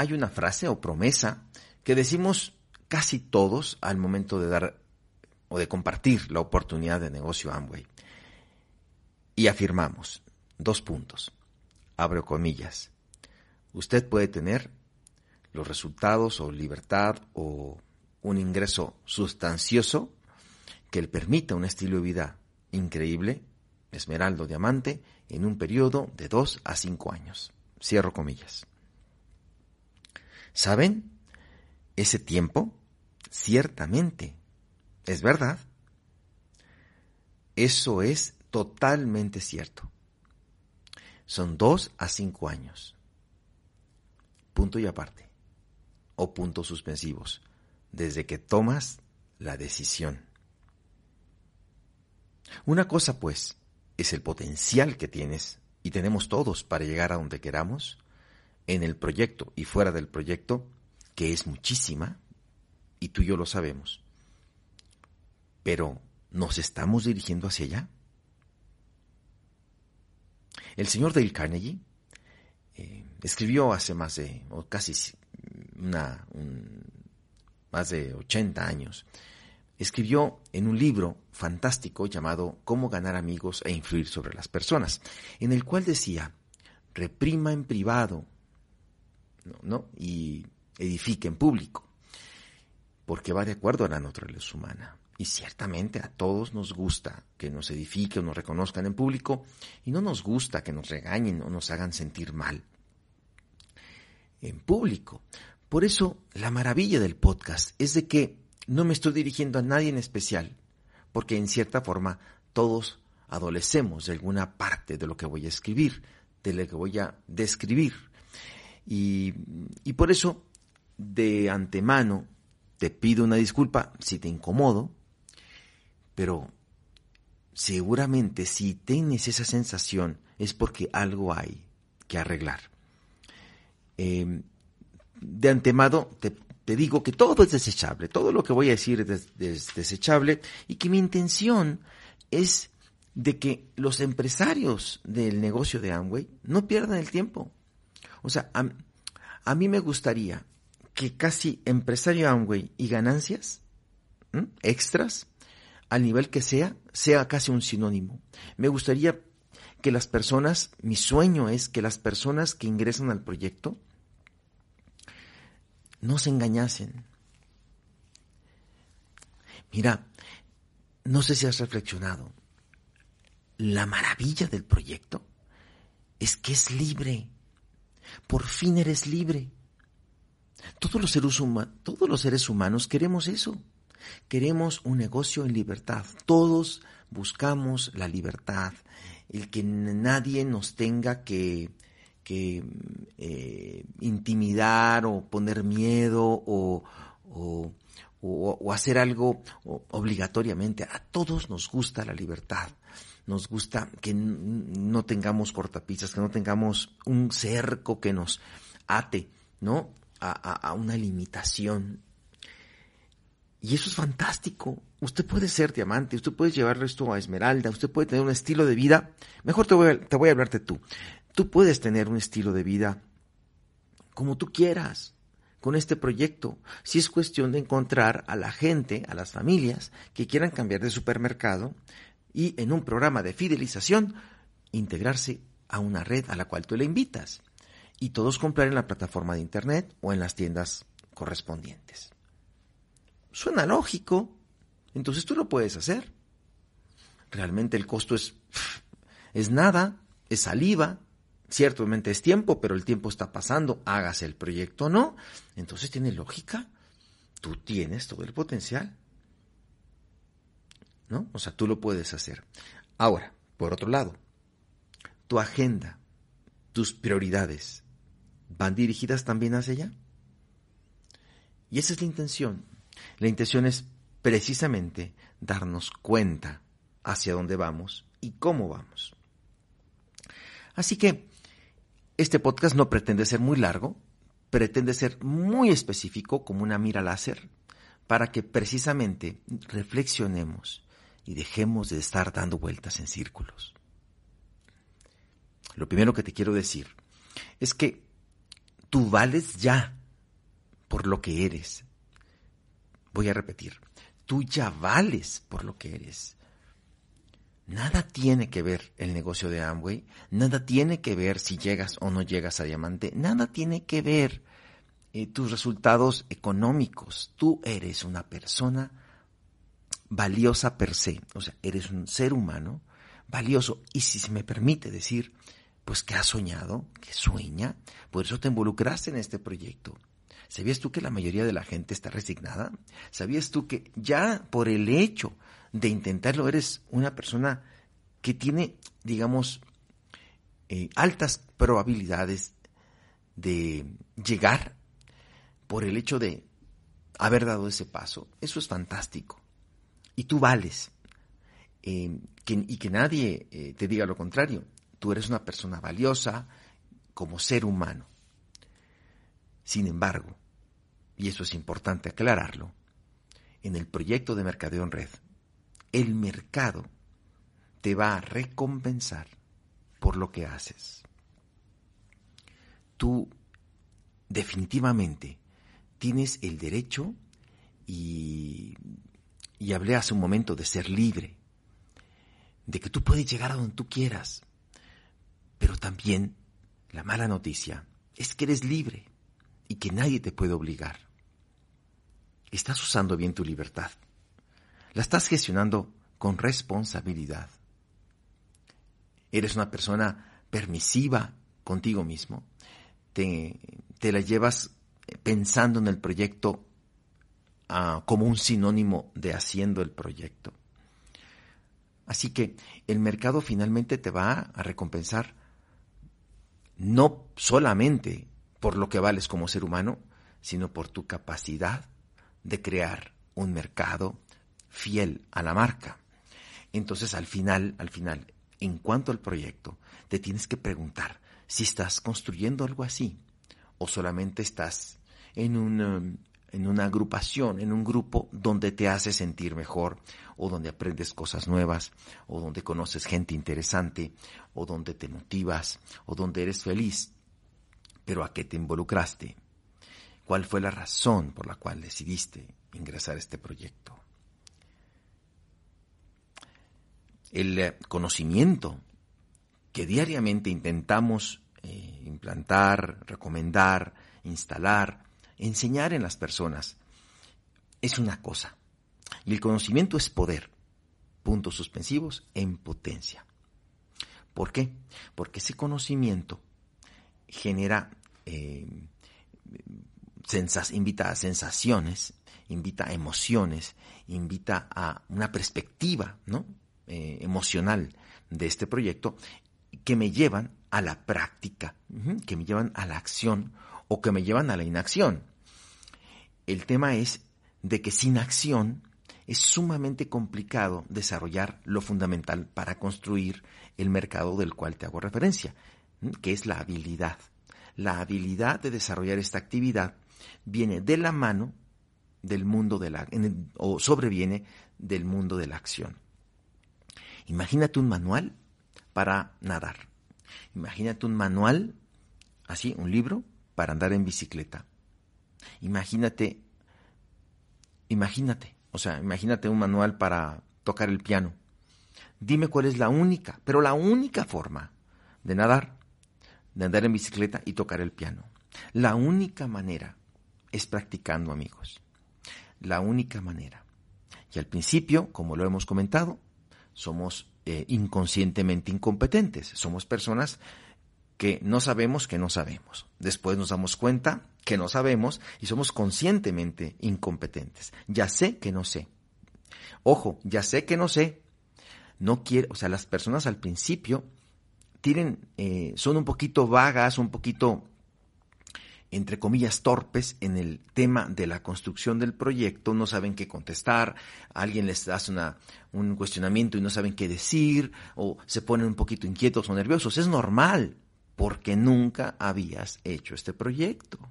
hay una frase o promesa que decimos casi todos al momento de dar o de compartir la oportunidad de negocio Amway. Y afirmamos, dos puntos, abro comillas, usted puede tener los resultados o libertad o un ingreso sustancioso que le permita un estilo de vida increíble, esmeraldo diamante, en un periodo de dos a cinco años. Cierro comillas. ¿Saben? Ese tiempo, ciertamente, es verdad. Eso es totalmente cierto. Son dos a cinco años. Punto y aparte. O puntos suspensivos. Desde que tomas la decisión. Una cosa, pues, es el potencial que tienes y tenemos todos para llegar a donde queramos, en el proyecto y fuera del proyecto, que es muchísima, y tú y yo lo sabemos. Pero, ¿nos estamos dirigiendo hacia allá? El señor Dale Carnegie eh, escribió hace más de, o casi más de 80 años, escribió en un libro fantástico llamado Cómo ganar amigos e influir sobre las personas, en el cual decía, reprima en privado ¿no? y edifique en público, porque va de acuerdo a la naturaleza humana. Y ciertamente a todos nos gusta que nos edifique o nos reconozcan en público y no nos gusta que nos regañen o nos hagan sentir mal en público. Por eso la maravilla del podcast es de que no me estoy dirigiendo a nadie en especial, porque en cierta forma todos adolecemos de alguna parte de lo que voy a escribir, de lo que voy a describir. Y, y por eso, de antemano, te pido una disculpa si te incomodo, pero seguramente si tienes esa sensación es porque algo hay que arreglar. Em, de antemano te, digo que todo es desechable, todo lo que voy a decir es, desechable y que mi intención es de que los empresarios del negocio de Amway no pierdan el tiempo. O sea, a, mí me gustaría que casi empresario Amway y ganancias extras al nivel que sea, sea casi un sinónimo. Me gustaría que las personas, mi sueño es que las personas que ingresan al proyecto no se engañasen. Mira, no sé si has reflexionado, la maravilla del proyecto es que es libre. Por fin eres libre. Todos los seres, todos los seres humanos queremos eso. Queremos un negocio en libertad. Todos buscamos la libertad, el que nadie nos tenga que, eh, intimidar o poner miedo o, hacer algo obligatoriamente. A todos nos gusta la libertad. Nos gusta que no tengamos cortapisas, que no tengamos un cerco que nos ate, ¿no? A, una limitación. Y eso es fantástico. Usted puede ser diamante, usted puede llevar esto a esmeralda, usted puede tener un estilo de vida. Mejor te voy a, te voy a hablarte tú. Tú puedes tener un estilo de vida como tú quieras con este proyecto. Si es cuestión de encontrar a la gente, a las familias que quieran cambiar de supermercado y en un programa de fidelización integrarse a una red a la cual tú le invitas y todos comprar en la plataforma de internet o en las tiendas correspondientes. Suena lógico. Entonces tú lo puedes hacer. Realmente el costo es, es nada, es saliva, ciertamente es tiempo, pero el tiempo está pasando, hágase el proyecto o no. Entonces tiene lógica. Tú tienes todo el potencial. ¿No? O sea, tú lo puedes hacer. Ahora, por otro lado, tu agenda, tus prioridades, ¿van dirigidas también hacia allá? Y esa es la intención. La intención es precisamente darnos cuenta hacia dónde vamos y cómo vamos. Así que este podcast no pretende ser muy largo, pretende ser muy específico como una mira láser para que precisamente reflexionemos y dejemos de estar dando vueltas en círculos. Lo primero que te quiero decir es que Tú vales ya por lo que eres. Voy a repetir, tú ya vales por lo que eres. Nada tiene que ver el negocio de Amway, nada tiene que ver si llegas o no llegas a diamante, nada tiene que ver eh, tus resultados económicos. Tú eres una persona valiosa per se, o sea, eres un ser humano valioso y si se me permite decir, pues que has soñado, que sueña, por eso te involucraste en este proyecto. ¿Sabías tú que la mayoría de la gente está resignada? ¿Sabías tú que ya por el hecho de intentarlo eres una persona que tiene, digamos, eh, altas probabilidades de llegar por el hecho de haber dado ese paso? Eso es fantástico. Y tú vales. Eh, y que nadie eh, te diga lo contrario. Tú eres una persona valiosa como ser humano. Sin embargo, y eso es importante aclararlo, en el proyecto de Mercadeo en Red, el mercado te va a recompensar por lo que haces. Tú definitivamente tienes el derecho y, y hablé hace un momento de ser libre, de que tú puedes llegar a donde tú quieras, pero también la mala noticia es que eres libre y que nadie te puede obligar estás usando bien tu libertad. La estás gestionando con responsabilidad. Eres una persona permisiva contigo mismo. Te, la llevas pensando en el proyecto como un sinónimo de haciendo el proyecto. Así que el mercado finalmente te va a recompensar no solamente por lo que vales como ser humano, sino por tu capacidad de crear un mercado fiel a la marca. Entonces, al final, al final, en cuanto al proyecto, te tienes que preguntar si estás construyendo algo así o solamente estás en una, en una agrupación, en un grupo donde te hace sentir mejor o donde aprendes cosas nuevas o donde conoces gente interesante o donde te motivas o donde eres feliz. Pero a qué te involucraste? ¿Cuál fue la razón por la cual decidiste ingresar a este proyecto? El eh, conocimiento que diariamente intentamos eh, implantar, recomendar, instalar, enseñar en las personas es una cosa. Y el conocimiento es poder. Puntos suspensivos en potencia. ¿Por qué? Porque ese conocimiento genera eh, invita a sensaciones, invita a emociones, invita a una perspectiva ¿no? Eh, emocional de este proyecto que me llevan a la práctica, que me llevan a la acción o que me llevan a la inacción. El tema es de que sin acción es sumamente complicado desarrollar lo fundamental para construir el mercado del cual te hago referencia, que es la habilidad. La habilidad de desarrollar esta actividad viene de la mano del mundo de la, o sobreviene del mundo de la acción. Imagínate un manual para nadar. Imagínate un manual, así, un libro para andar en bicicleta. Imagínate, imagínate, o sea, imagínate un manual para tocar el piano. Dime cuál es la única, pero la única forma de nadar, de andar en bicicleta y tocar el piano. La única manera es practicando, amigos. La única manera. Y al principio, como lo hemos comentado, somos eh, inconscientemente incompetentes. Somos personas que no sabemos que no sabemos. Después nos damos cuenta que no sabemos y somos conscientemente incompetentes. Ya sé que no sé. Ojo, ya sé que no sé. No quiero, o sea, las personas al principio tienen, eh, son un poquito vagas, un poquito entre comillas, torpes en el tema de la construcción del proyecto, no saben qué contestar, alguien les hace una, un cuestionamiento y no saben qué decir, o se ponen un poquito inquietos o nerviosos. Es normal, porque nunca habías hecho este proyecto.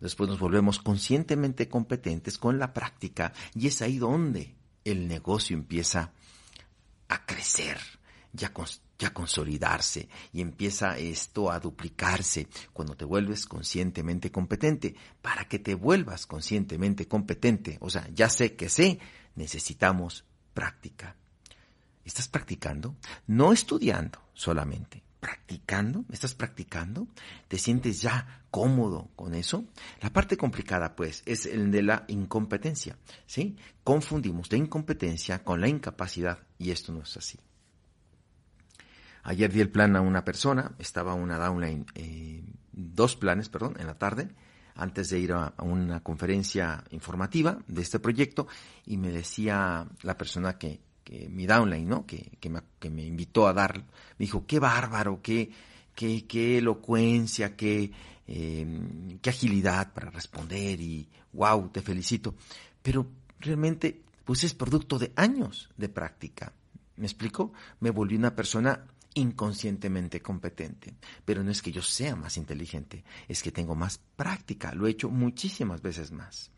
Después nos volvemos conscientemente competentes con la práctica y es ahí donde el negocio empieza a crecer. Ya ya consolidarse y empieza esto a duplicarse cuando te vuelves conscientemente competente. Para que te vuelvas conscientemente competente, o sea, ya sé que sé, necesitamos práctica. ¿Estás practicando? No estudiando solamente, practicando, ¿estás practicando? ¿Te sientes ya cómodo con eso? La parte complicada, pues, es el de la incompetencia, ¿sí? Confundimos la incompetencia con la incapacidad y esto no es así. Ayer di el plan a una persona, estaba una downline, eh, dos planes, perdón, en la tarde, antes de ir a, una conferencia informativa de este proyecto, y me decía la persona que, que mi downline, ¿no? Que, que, me, que, me, invitó a dar, me dijo, qué bárbaro, qué, qué, qué elocuencia, qué, eh, qué agilidad para responder y wow, te felicito. Pero realmente, pues es producto de años de práctica. ¿Me explico? Me volví una persona inconscientemente competente. Pero no es que yo sea más inteligente, es que tengo más práctica, lo he hecho muchísimas veces más.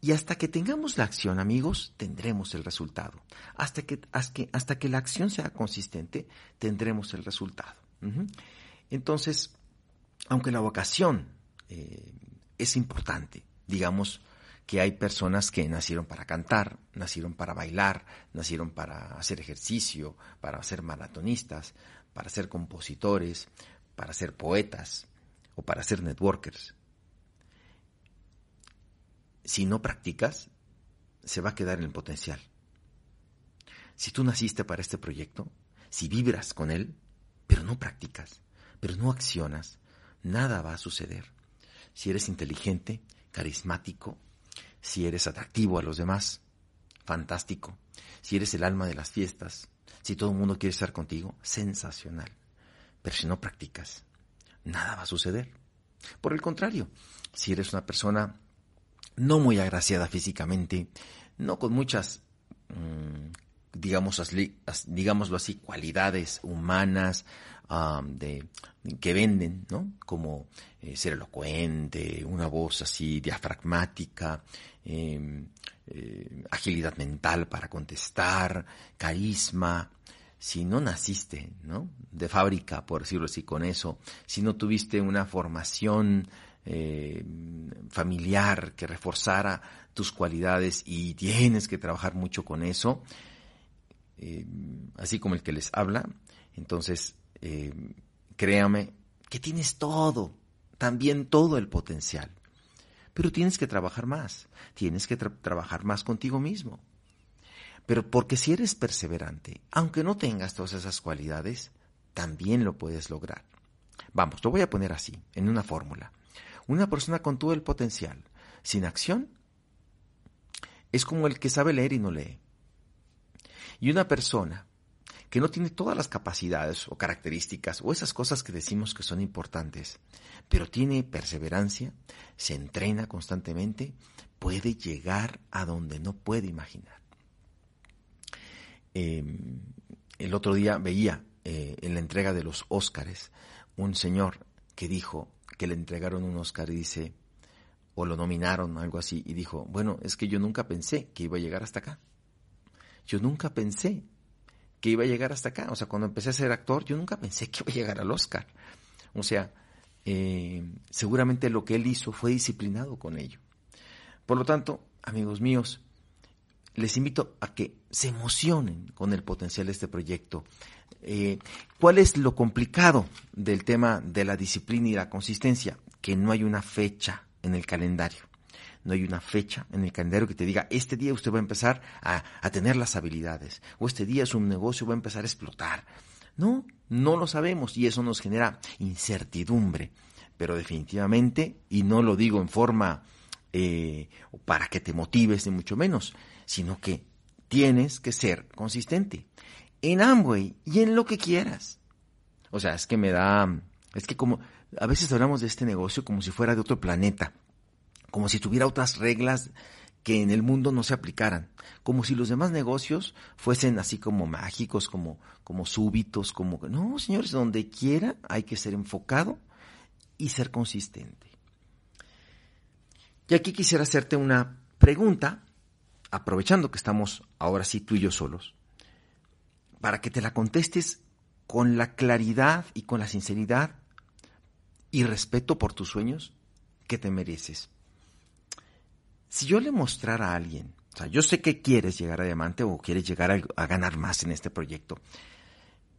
Y hasta que tengamos la acción, amigos, tendremos el resultado. Hasta que, hasta que, la acción sea consistente, tendremos el resultado. Entonces, aunque la vocación eh, es importante, digamos, que hay personas que nacieron para cantar, nacieron para bailar, nacieron para hacer ejercicio, para ser maratonistas, para ser compositores, para ser poetas o para ser networkers. Si no practicas, se va a quedar en el potencial. Si tú naciste para este proyecto, si vibras con él, pero no practicas, pero no accionas, nada va a suceder. Si eres inteligente, carismático, si eres atractivo a los demás, fantástico. Si eres el alma de las fiestas, si todo el mundo quiere estar contigo, sensacional. Pero si no practicas, nada va a suceder. Por el contrario, si eres una persona no muy agraciada físicamente, no con muchas, mm, digamos digámoslo así, cualidades humanas de, que venden, ¿no? Como eh, ser elocuente, una voz así diafragmática, Em, eh, agilidad mental para contestar, carisma. Si no naciste, ¿no? De fábrica, por decirlo así, con eso, si no tuviste una formación eh, familiar que reforzara tus cualidades y tienes que trabajar mucho con eso, em, así como el que les habla, entonces em, créame que tienes todo, también todo el potencial. Pero tienes que trabajar más, tienes que trabajar más contigo mismo. Pero porque si eres perseverante, aunque no tengas todas esas cualidades, también lo puedes lograr. Vamos, lo voy a poner así, en una fórmula. Una persona con todo el potencial, sin acción, es como el que sabe leer y no lee. Y una persona que no tiene todas las capacidades o características o esas cosas que decimos que son importantes, pero tiene perseverancia, se entrena constantemente, puede llegar a donde no puede imaginar. Em, el otro día veía eh, en la entrega de los Óscares un señor que dijo que le entregaron un Óscar y dice, o lo nominaron, algo así, y dijo, bueno, es que yo nunca pensé que iba a llegar hasta acá. Yo nunca pensé que iba a llegar hasta acá. O sea, cuando empecé a ser actor, yo nunca pensé que iba a llegar al Oscar. O sea, eh, seguramente lo que él hizo fue disciplinado con ello. Por lo tanto, amigos míos, les invito a que se emocionen con el potencial de este proyecto. Eh, ¿Cuál es lo complicado del tema de la disciplina y la consistencia? Que no hay una fecha en el calendario no hay una fecha en el calendario que te diga, este día usted va a empezar a, tener las habilidades, o este día su negocio va a empezar a explotar. No, no lo sabemos y eso nos genera incertidumbre. Pero definitivamente, y no lo digo en forma eh, para que te motives, ni mucho menos, sino que tienes que ser consistente en Amway y en lo que quieras. O sea, es que me da, es que como, a veces hablamos de este negocio como si fuera de otro planeta como si tuviera otras reglas que en el mundo no se aplicaran, como si los demás negocios fuesen así como mágicos, como, como súbitos, como... No, señores, donde quiera hay que ser enfocado y ser consistente. Y aquí quisiera hacerte una pregunta, aprovechando que estamos ahora sí tú y yo solos, para que te la contestes con la claridad y con la sinceridad y respeto por tus sueños que te mereces. Si yo le mostrara a alguien, o sea, yo sé que quieres llegar a diamante o quieres llegar a, ganar más en este proyecto,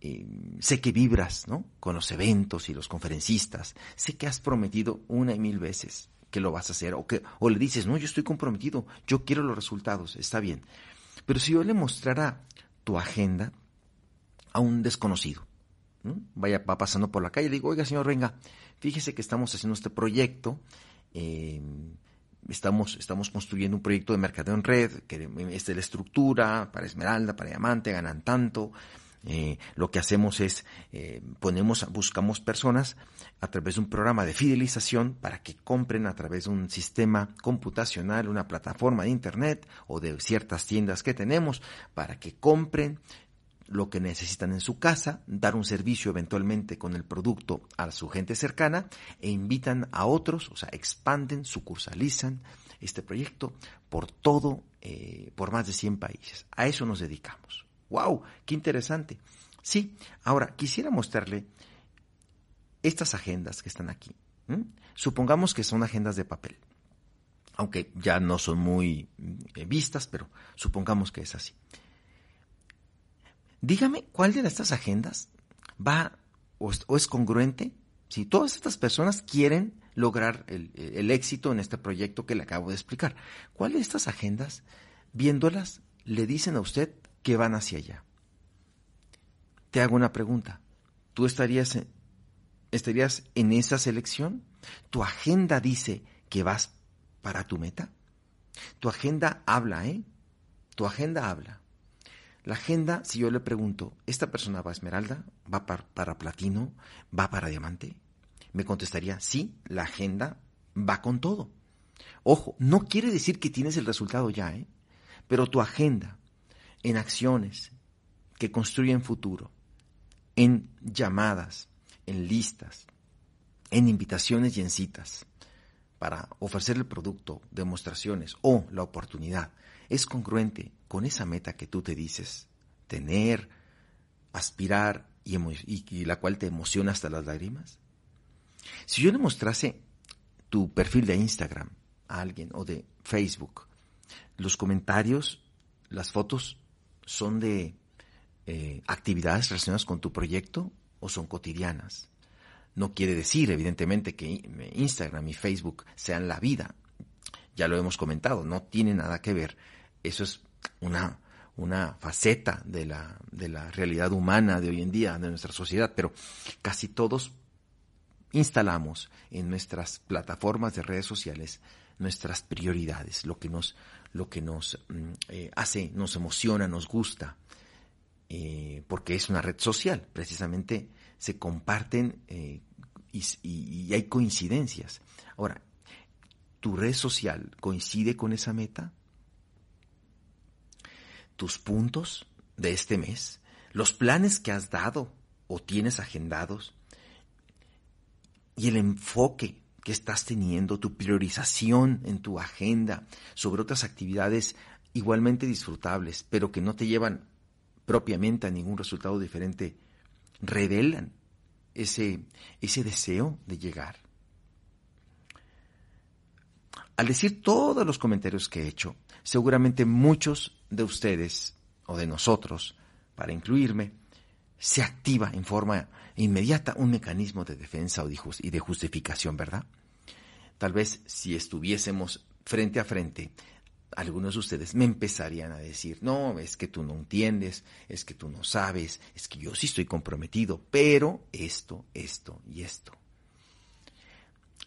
eh, sé que vibras, ¿no? Con los eventos y los conferencistas, sé que has prometido una y mil veces que lo vas a hacer, o que, o le dices, no, yo estoy comprometido, yo quiero los resultados, está bien. Pero si yo le mostrara tu agenda a un desconocido, vaya, va pasando por la calle, le digo, oiga, señor Renga, fíjese que estamos haciendo este proyecto, eh, estamos, estamos construyendo un proyecto de mercadeo en red, que es de la estructura, para Esmeralda, para Diamante, ganan tanto. Eh, lo que hacemos es eh, ponemos, buscamos personas a través de un programa de fidelización para que compren a través de un sistema computacional, una plataforma de internet o de ciertas tiendas que tenemos para que compren lo que necesitan en su casa, dar un servicio eventualmente con el producto a su gente cercana e invitan a otros, o sea, expanden, sucursalizan este proyecto por todo, eh, por más de 100 países. A eso nos dedicamos. ¡Wow! ¡Qué interesante! Sí, ahora quisiera mostrarle estas agendas que están aquí. Supongamos que son agendas de papel, aunque ya no son muy eh, vistas, pero supongamos que es así. Dígame cuál de estas agendas va o es, congruente si todas estas personas quieren lograr el, éxito en este proyecto que le acabo de explicar. ¿Cuál de estas agendas, viéndolas, le dicen a usted que van hacia allá? Te hago una pregunta. ¿Tú estarías estarías en esa selección? ¿Tu agenda dice que vas para tu meta? Tu agenda habla, ¿eh? Tu agenda habla. La agenda, si yo le pregunto, ¿esta persona va a Esmeralda? ¿Va para, Platino? ¿Va para Diamante? Me contestaría, sí, la agenda va con todo. Ojo, no quiere decir que tienes el resultado ya, ¿eh? Pero tu agenda, en acciones que construyen futuro, en llamadas, en listas, en invitaciones y en citas, para ofrecer el producto, demostraciones o la oportunidad, es congruente con esa meta que tú te dices tener, aspirar y, y, la cual te emociona hasta las lágrimas? Si yo le mostrase tu perfil de Instagram a alguien o de Facebook, los comentarios, las fotos son de eh, actividades relacionadas con tu proyecto o son cotidianas. No quiere decir, evidentemente, que Instagram y Facebook sean la vida. Ya lo hemos comentado, no tiene nada que ver. Eso es una, una faceta de la, de la realidad humana de hoy en día, de nuestra sociedad, pero casi todos instalamos en nuestras plataformas de redes sociales nuestras prioridades, lo que nos, lo que nos mm, eh, hace, nos emociona, nos gusta, eh, porque es una red social, precisamente se comparten eh, y, hay coincidencias. Ahora, ¿tu red social coincide con esa meta? ¿Tus puntos de este mes? ¿Los planes que has dado o tienes agendados? Y el enfoque que estás teniendo, tu priorización en tu agenda sobre otras actividades igualmente disfrutables, pero que no te llevan propiamente a ningún resultado diferente, revelan ese, ese deseo de llegar. Al decir todos los comentarios que he hecho, seguramente muchos de ustedes o de nosotros, para incluirme, se activa en forma inmediata un mecanismo de defensa y de justificación, ¿verdad? Tal vez si estuviésemos frente a frente, algunos de ustedes me empezarían a decir, no, es que tú no entiendes, es que tú no sabes, es que yo sí estoy comprometido, pero esto, esto y esto.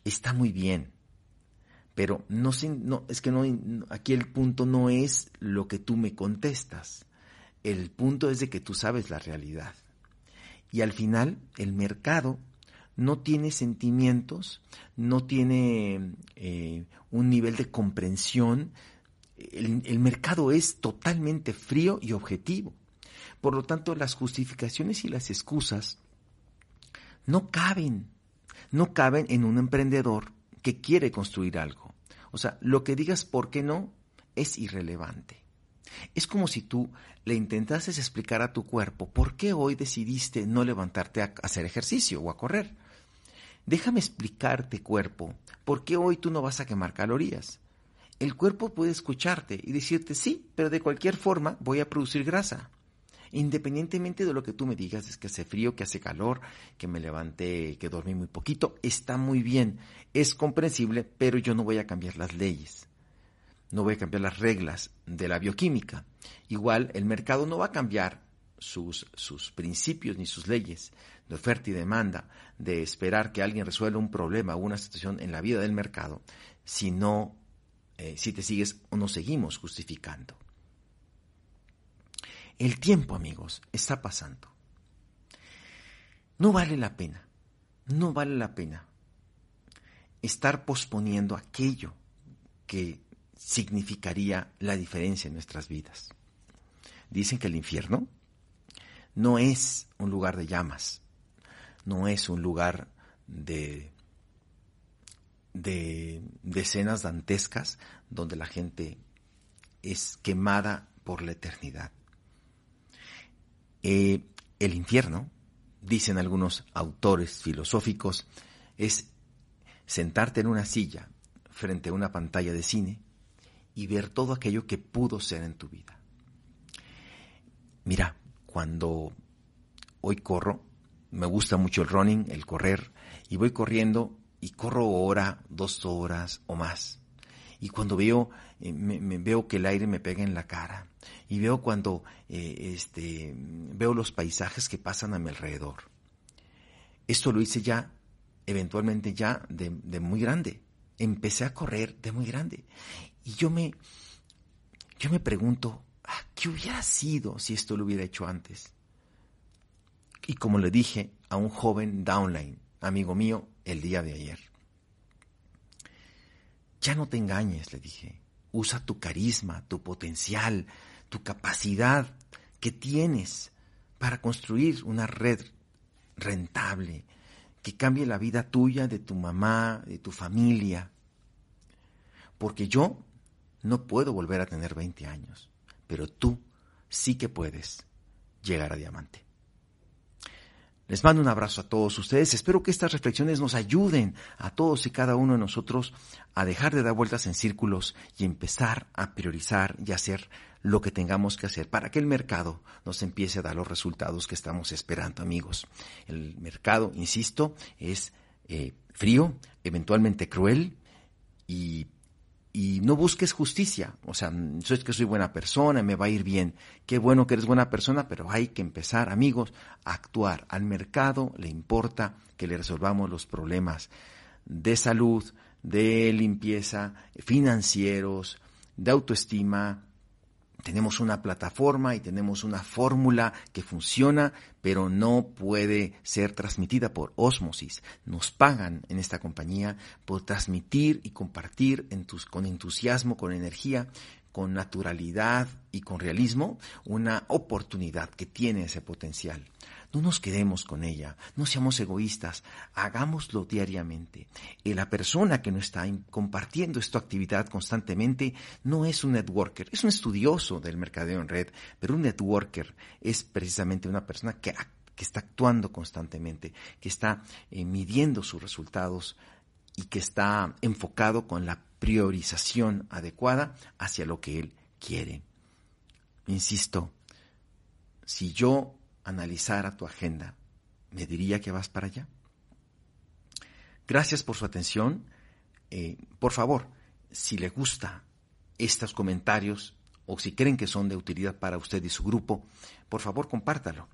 Está muy bien, pero no, no es que no, aquí el punto no es lo que tú me contestas, el punto es de que tú sabes la realidad. Y al final, el mercado no tiene sentimientos, no tiene eh, un nivel de comprensión el, mercado es totalmente frío y objetivo. Por lo tanto, las justificaciones y las excusas no caben, no caben en un emprendedor que quiere construir algo. O sea, lo que digas por qué no es irrelevante. Es como si tú le intentases explicar a tu cuerpo por qué hoy decidiste no levantarte a hacer ejercicio o a correr. Déjame explicarte, cuerpo, por qué hoy tú no vas a quemar calorías. El cuerpo puede escucharte y decirte sí, pero de cualquier forma voy a producir grasa. Independientemente de lo que tú me digas, es que hace frío, que hace calor, que me levanté, que dormí muy poquito, está muy bien, es comprensible, pero yo no voy a cambiar las leyes no voy a cambiar las reglas de la bioquímica. Igual el mercado no va a cambiar sus, sus principios ni sus leyes de oferta y demanda, de esperar que alguien resuelva un problema o una situación en la vida del mercado, si no, eh, si te sigues o nos seguimos justificando. El tiempo, amigos, está pasando. No vale la pena, no vale la pena estar posponiendo aquello que significaría la diferencia en nuestras vidas. Dicen que el infierno no es un lugar de llamas, no es un lugar de, de, escenas dantescas donde la gente es quemada por la eternidad. Eh, el infierno, dicen algunos autores filosóficos, es sentarte en una silla frente a una pantalla de cine y ver todo aquello que pudo ser en tu vida. Mira, cuando hoy corro, me gusta mucho el running, el correr, y voy corriendo y corro hora, dos horas o más. Y cuando veo, eh, me, veo que el aire me pega en la cara, y veo cuando eh, este, veo los paisajes que pasan a mi alrededor. Esto lo hice ya, eventualmente ya de, de muy grande. Empecé a correr de muy grande. Y yo me, yo me pregunto, ah, ¿qué hubiera sido si esto lo hubiera hecho antes? Y como le dije a un joven downline, amigo mío, el día de ayer. Ya no te engañes, le dije. Usa tu carisma, tu potencial, tu capacidad que tienes para construir una red rentable que cambie la vida tuya, de tu mamá, de tu familia. Porque yo no puedo volver a tener 20 años, pero tú sí que puedes llegar a diamante. Les mando un abrazo a todos ustedes. Espero que estas reflexiones nos ayuden a todos y cada uno de nosotros a dejar de dar vueltas en círculos y empezar a priorizar y hacer lo que tengamos que hacer para que el mercado nos empiece a dar los resultados que estamos esperando, amigos. El mercado, insisto, es eh, frío, eventualmente cruel y y no busques justicia. O sea, soy que soy buena persona, me va a ir bien. Qué bueno que eres buena persona, pero hay que empezar, amigos, a actuar. Al mercado le importa que le resolvamos los problemas de salud, de limpieza, financieros, de autoestima, tenemos una plataforma y tenemos una fórmula que funciona, pero no puede ser transmitida por osmosis. Nos pagan en esta compañía por transmitir y compartir con entusiasmo, con energía, con naturalidad y con realismo una oportunidad que tiene ese potencial. No nos quedemos con ella, no seamos egoístas, hagámoslo diariamente. Y la persona que no está compartiendo esta actividad constantemente no es un networker, es un estudioso del mercadeo en red, pero un networker es precisamente una persona que, está actuando constantemente, que está eh, midiendo sus resultados y que está enfocado con la priorización adecuada hacia lo que él quiere. Insisto, si yo analizara tu agenda, ¿me diría que vas para allá? Gracias por su atención. Eh, por favor, si le gusta estos comentarios o si creen que son de utilidad para usted y su grupo, por favor compártalo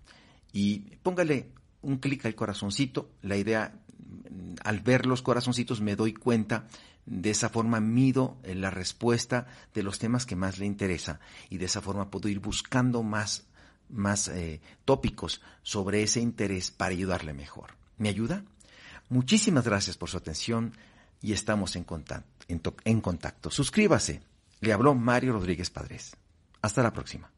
y póngale un clic al corazoncito. La idea, mm, al ver los corazoncitos me doy cuenta, de esa forma mido la respuesta de los temas que más le interesa y de esa forma puedo ir buscando más más eh, tópicos sobre ese interés para ayudarle mejor. ¿Me ayuda? Muchísimas gracias por su atención y estamos en contacto. En, en contacto. Suscríbase. Le habló Mario Rodríguez Padres. Hasta la próxima.